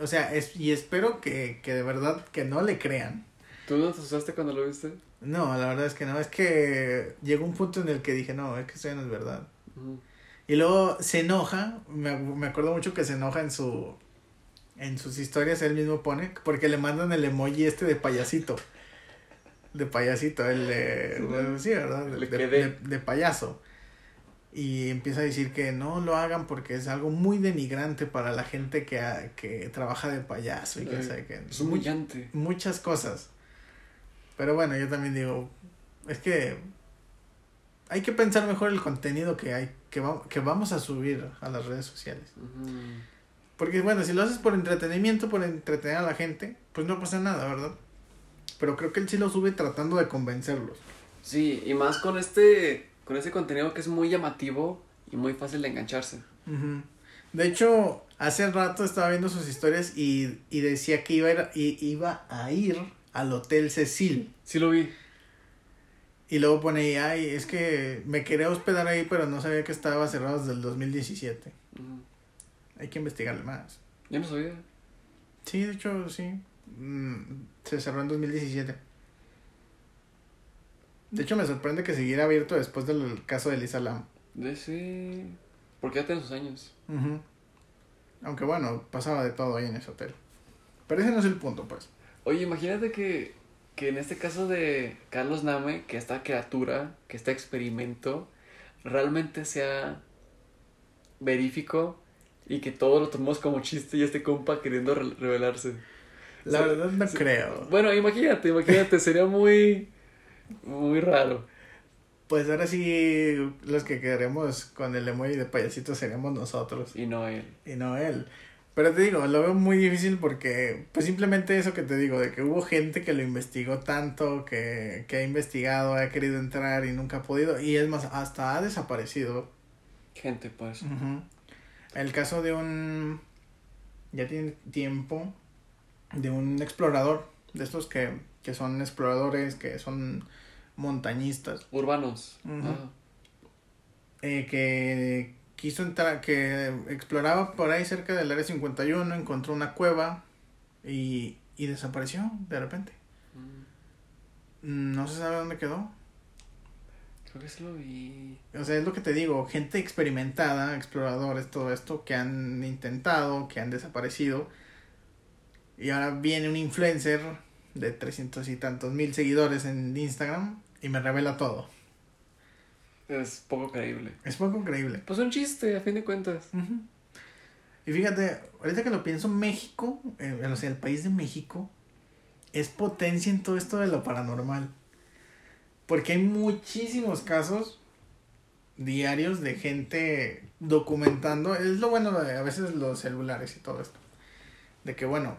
o sea es, y espero que, que de verdad que no le crean ¿Tú no te asustaste cuando lo viste? no la verdad es que no es que llegó un punto en el que dije no es que esto ya no es verdad y luego se enoja me, me acuerdo mucho que se enoja en su en sus historias él mismo pone porque le mandan el emoji este de payasito. De payasito el de Sí, bueno, sí verdad de, de- quedé. de- de payaso. Y empieza a decir que no lo hagan porque es algo muy denigrante para la gente que, ha- que trabaja de payaso y que que Es humillante. muchas cosas. Pero bueno yo también digo es que hay que pensar mejor el contenido que hay que, va- que vamos a subir a las redes sociales. Porque bueno si lo haces por entretenimiento por entretener a la gente pues no pasa nada verdad pero creo que él sí lo sube tratando de convencerlos Sí, y más con este, con este contenido que es muy llamativo y muy fácil de engancharse. De hecho, hace rato estaba viendo sus historias y, y decía que iba a, ir, i- iba a ir al Hotel Cecil. Sí lo vi. Y luego pone ahí, ay, es que me quería hospedar ahí, pero no sabía que estaba cerrado desde el 2017. Ujú. Hay que investigarle más. Yo no sabía. Sí, de hecho, sí. Mm, se cerró en 2017. De hecho, me sorprende que siguiera abierto después del caso de Lisa Lam. De sí. Porque ya tiene sus años. Ujú. Aunque bueno, pasaba de todo ahí en ese hotel. Pero ese no es el punto, pues. Oye, imagínate que, que en este caso de Carlos Name, que esta criatura, que este experimento, realmente sea verífico y que todos lo tomamos como chiste y este compa queriendo re- revelarse. La verdad no creo. Bueno, imagínate, imagínate, sería muy, muy raro. Pues ahora sí, los que queremos con el emoji de payasito seríamos nosotros Y no él. y no él. Pero te digo, lo veo muy difícil porque, pues simplemente eso que te digo, de que hubo gente que lo investigó tanto, que, que ha investigado, ha querido entrar y nunca ha podido, y es más, hasta ha desaparecido. Gente, pues. Ujú. El caso de un, ya tiene tiempo, de un explorador, de estos que, que son exploradores, que son montañistas. Urbanos. Ah, eh, que quiso entrar, que exploraba por ahí cerca del área 51, encontró una cueva y, y desapareció de repente. mm, No se sabe dónde quedó. Creo que sí lo vi. O sea, es lo que te digo, gente experimentada, exploradores, todo esto, que han intentado, que han desaparecido. Y ahora viene un influencer de 300 y tantos mil seguidores en Instagram y me revela todo. Es poco creíble. Es poco creíble. Pues un chiste, a fin de cuentas. Y fíjate, ahorita que lo pienso, México, eh, o sea, el país de México, es potencia en todo esto de lo paranormal. Porque hay muchísimos casos diarios de gente documentando. Es lo bueno de a veces los celulares y todo esto. De que, bueno,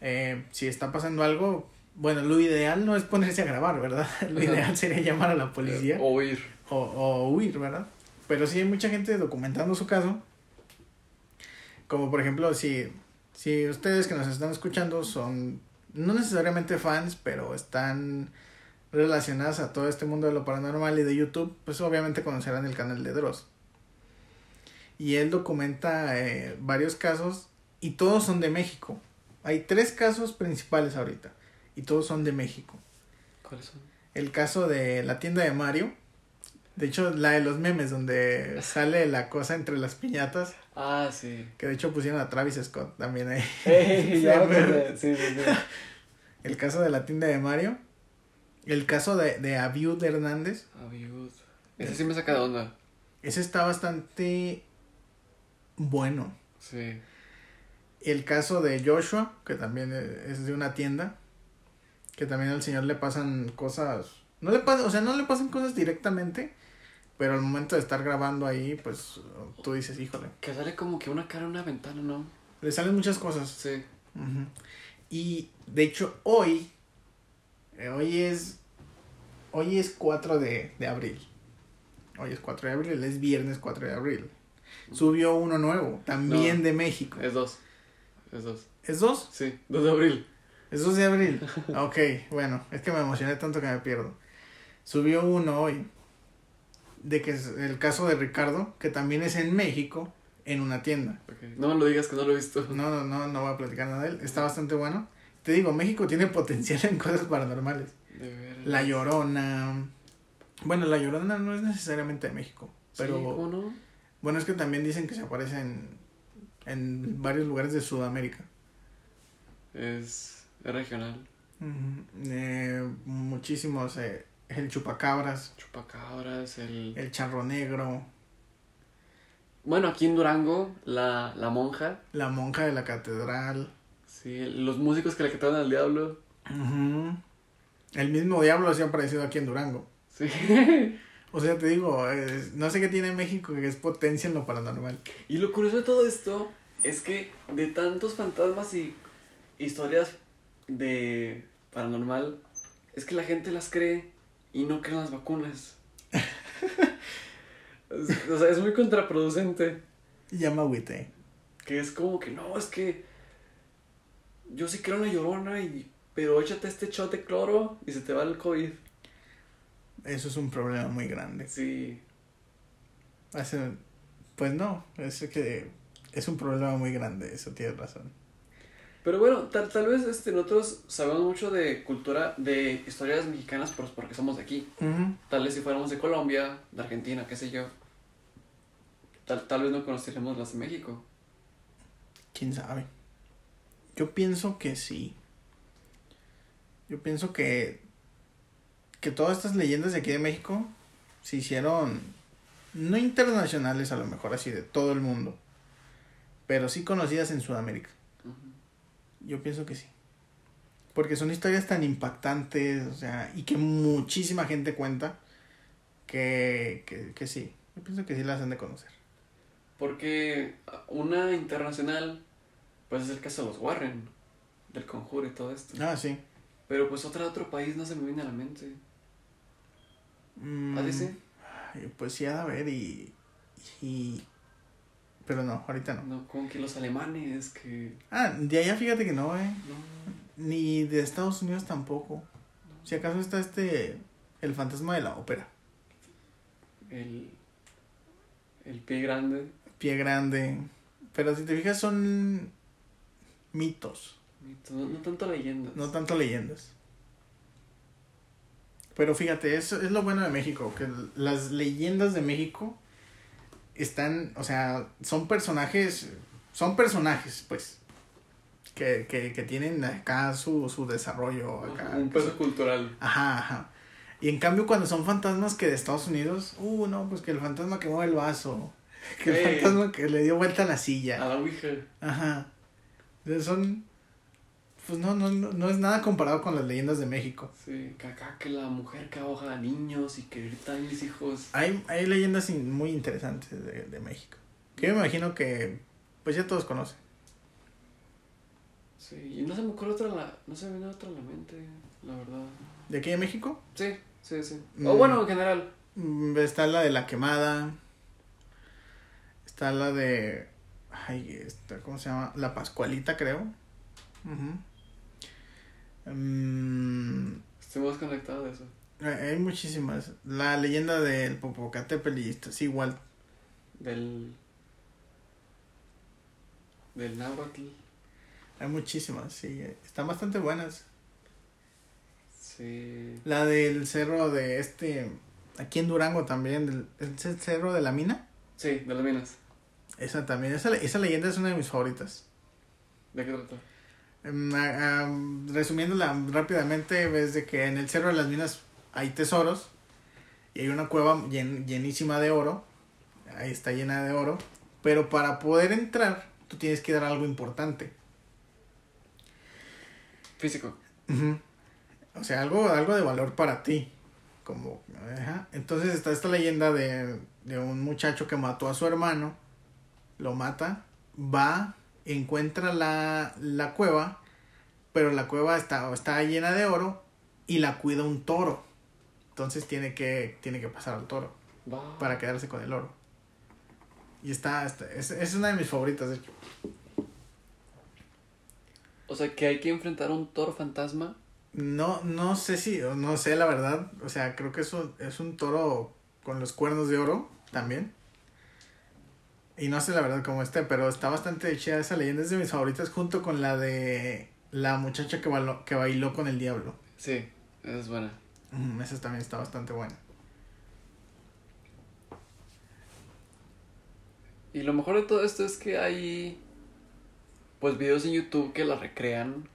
eh, si está pasando algo, bueno, lo ideal no es ponerse a grabar, ¿verdad? Lo Ajá. ideal sería llamar a la policía O huir. o, o huir, ¿verdad? Pero sí hay mucha gente documentando su caso. Como por ejemplo, si, si ustedes que nos están escuchando son no necesariamente fans, pero están relacionadas a todo este mundo de lo paranormal y de YouTube, pues obviamente conocerán el canal de Dross. Y él documenta eh, varios casos y todos son de México. Hay tres casos principales ahorita y todos son de México ¿Cuáles son? el caso de la tienda de Mario. De hecho, la de los memes, donde sale la cosa entre las piñatas. Ah, sí. Que de hecho pusieron a Travis Scott también ahí. Ya me. Sí, sí, sí. El caso de la tienda de Mario. El caso de, de Abiud Hernández. Abiud. Ese sí me saca de onda. Ese está bastante bueno. Sí. El caso de Joshua, que también es de una tienda. Que también al señor le pasan cosas. No le pasan, o sea, no le pasan cosas directamente. Pero al momento de estar grabando ahí, pues tú dices, híjole. Que sale como que una cara en una ventana, ¿no? Le salen muchas cosas. Sí. Y de hecho hoy, hoy es, hoy es 4 de, de abril. Hoy es 4 de abril, es viernes 4 de abril. Subió uno nuevo, también No. de México. Es dos. Es dos. ¿Es 2? Sí, 2 de abril. Es 2 de abril. Ok, bueno, es que me emocioné tanto que me pierdo. Subió uno hoy. De que es el caso de Ricardo, que también es en México, en una tienda. No me lo digas que no lo he visto. No, no, no, no voy a platicar nada de él. Está bastante bueno. Te digo, México tiene potencial en cosas paranormales. De veras. La Llorona. Bueno, la Llorona no es necesariamente de México. Pero Sí, ¿cómo no? bueno, es que también dicen que se aparece en, en varios lugares de Sudamérica. Es, es regional. Ujú. Eh, muchísimos. eh, el chupacabras, Chupacabras, el... el charro negro, Bueno, aquí en Durango, la, la monja. la monja de la catedral. Sí, los músicos que le quitaron al diablo. El mismo diablo se ha aparecido aquí en Durango. Sí. O sea, te digo, no sé qué tiene México que es potencia en lo paranormal. Y lo curioso de todo esto es que de tantos fantasmas y historias de paranormal, es que la gente las cree y no cree en las vacunas. O sea, es muy contraproducente. Ya me agüité. Que es como que no, es que yo sí creo en la llorona y pero échate este shot de cloro y se te va el COVID. Eso es un problema muy grande. Sí. Hace- pues no, es que es un problema muy grande, eso tienes razón. Pero bueno, tal, tal vez este, nosotros sabemos mucho de cultura, de historias mexicanas pues, porque somos de aquí. Tal vez si fuéramos de Colombia, de Argentina, qué sé yo. Tal, tal vez no conoceríamos las de México. ¿Quién sabe? Yo pienso que sí. Yo pienso que que todas estas leyendas de aquí de México se hicieron no internacionales a lo mejor así de todo el mundo, pero sí conocidas en Sudamérica. Yo pienso que sí. Porque son historias tan impactantes, o sea, y que muchísima gente cuenta que, que, que sí. Yo pienso que sí las han de conocer. Porque una internacional, pues es el caso de los Warren, del conjuro y todo esto. Ah, sí. Pero pues otra de otro país no se me viene a la mente. Mm, ¿Ah, sí? Pues sí, de haber y, y... Pero no, ahorita no. No, como que los alemanes, que... Ah, de allá fíjate que no, eh. No, Ni de Estados Unidos tampoco. Si acaso está este... El fantasma de la ópera. el... El pie grande. Pie grande. Pero si te fijas son mitos, No, no tanto leyendas. no tanto leyendas. Pero fíjate, eso es lo bueno de México, que las leyendas de México están, o sea, son personajes, son personajes, pues, que, que, que tienen acá su, su desarrollo acá. Un peso cultural. Ajá, ajá. Y en cambio cuando son fantasmas que de Estados Unidos, uh, no, pues que el fantasma que mueve el vaso, que el fantasma que le dio vuelta a la A silla. la Ouija. Ajá. Son, pues no, no, no, no es nada comparado con las leyendas de México. Sí, que acá que la mujer que ahoga a niños y que grita a mis hijos. Hay, hay leyendas muy interesantes de, de México. Que yo me imagino que, pues ya todos conocen. Sí, y no se me ocurre otra, la, no se me viene otra a la mente, la verdad. ¿De aquí de México? Sí, sí, sí. Mm. O bueno, en general. Mm, Está la de la quemada. Está la de. Ay, esta, ¿cómo se llama? La Pascualita, creo. Ujú. Mm, Estuvimos conectados de eso. hay hay muchísimas. La leyenda del Popocatépetl y es igual. Del. Del náhuatl. Hay muchísimas, sí. Están bastante buenas. Sí. La del cerro de este. Aquí en Durango también. Del, ¿Es el cerro de la mina? Sí, de las minas. Esa también. Esa, esa leyenda es una de mis favoritas. ¿De qué trata? Am, resumiéndola rápidamente, ves de que en el Cerro de las Minas hay tesoros y hay una cueva llen- llenísima de oro. Ahí está llena de oro. Pero para poder entrar, tú tienes que dar algo importante. Físico. O sea, algo, algo de valor para ti. Como. Entonces está esta leyenda de, de un muchacho que mató a su hermano. Lo mata. Va, encuentra la, la cueva. Pero la cueva está, está llena de oro. Y la cuida un toro. Entonces tiene que, tiene que pasar al toro. Para quedarse con el oro. Y está, está- es, es una de mis favoritas, de hecho. O sea, que hay que enfrentar a un toro fantasma. No, no sé si, no sé la verdad. O sea, creo que es un toro con los cuernos de oro también. Y no sé la verdad cómo esté, pero está bastante chida esa leyenda. Es de mis favoritas junto con la de la muchacha que bailó, que bailó con el diablo. Sí, esa es buena. Mm, esa también está bastante buena. Y lo mejor de todo esto es que hay. Pues videos en YouTube que la recrean.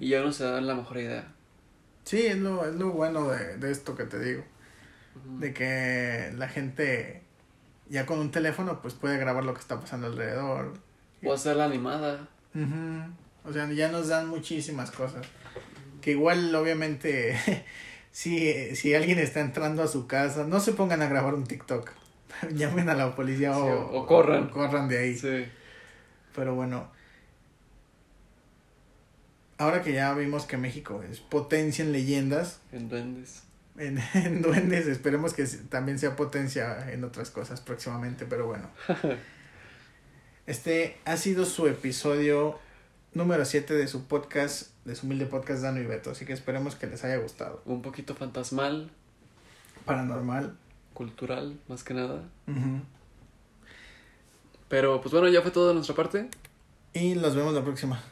Y ya no se dan la mejor idea. Sí, es lo, es lo bueno de, de esto que te digo. De que la gente ya con un teléfono pues puede grabar lo que está pasando alrededor. O hacerla animada. Ujú. O sea, ya nos dan muchísimas cosas. Que igual, obviamente, si, si alguien está entrando a su casa, no se pongan a grabar un TikTok. Llamen a la policía Sí, o, o corran. o corran de ahí. Sí. Pero bueno, ahora que ya vimos que México es potencia en leyendas, En duendes. En, en duendes. Esperemos que también sea potencia en otras cosas próximamente, pero bueno. Este ha sido su episodio número 7 de su podcast, de su humilde podcast Dano y Beto. Así que esperemos que les haya gustado. Un poquito fantasmal, Paranormal. cultural, más que nada. Pero pues bueno, ya fue todo de nuestra parte. Y nos vemos la próxima.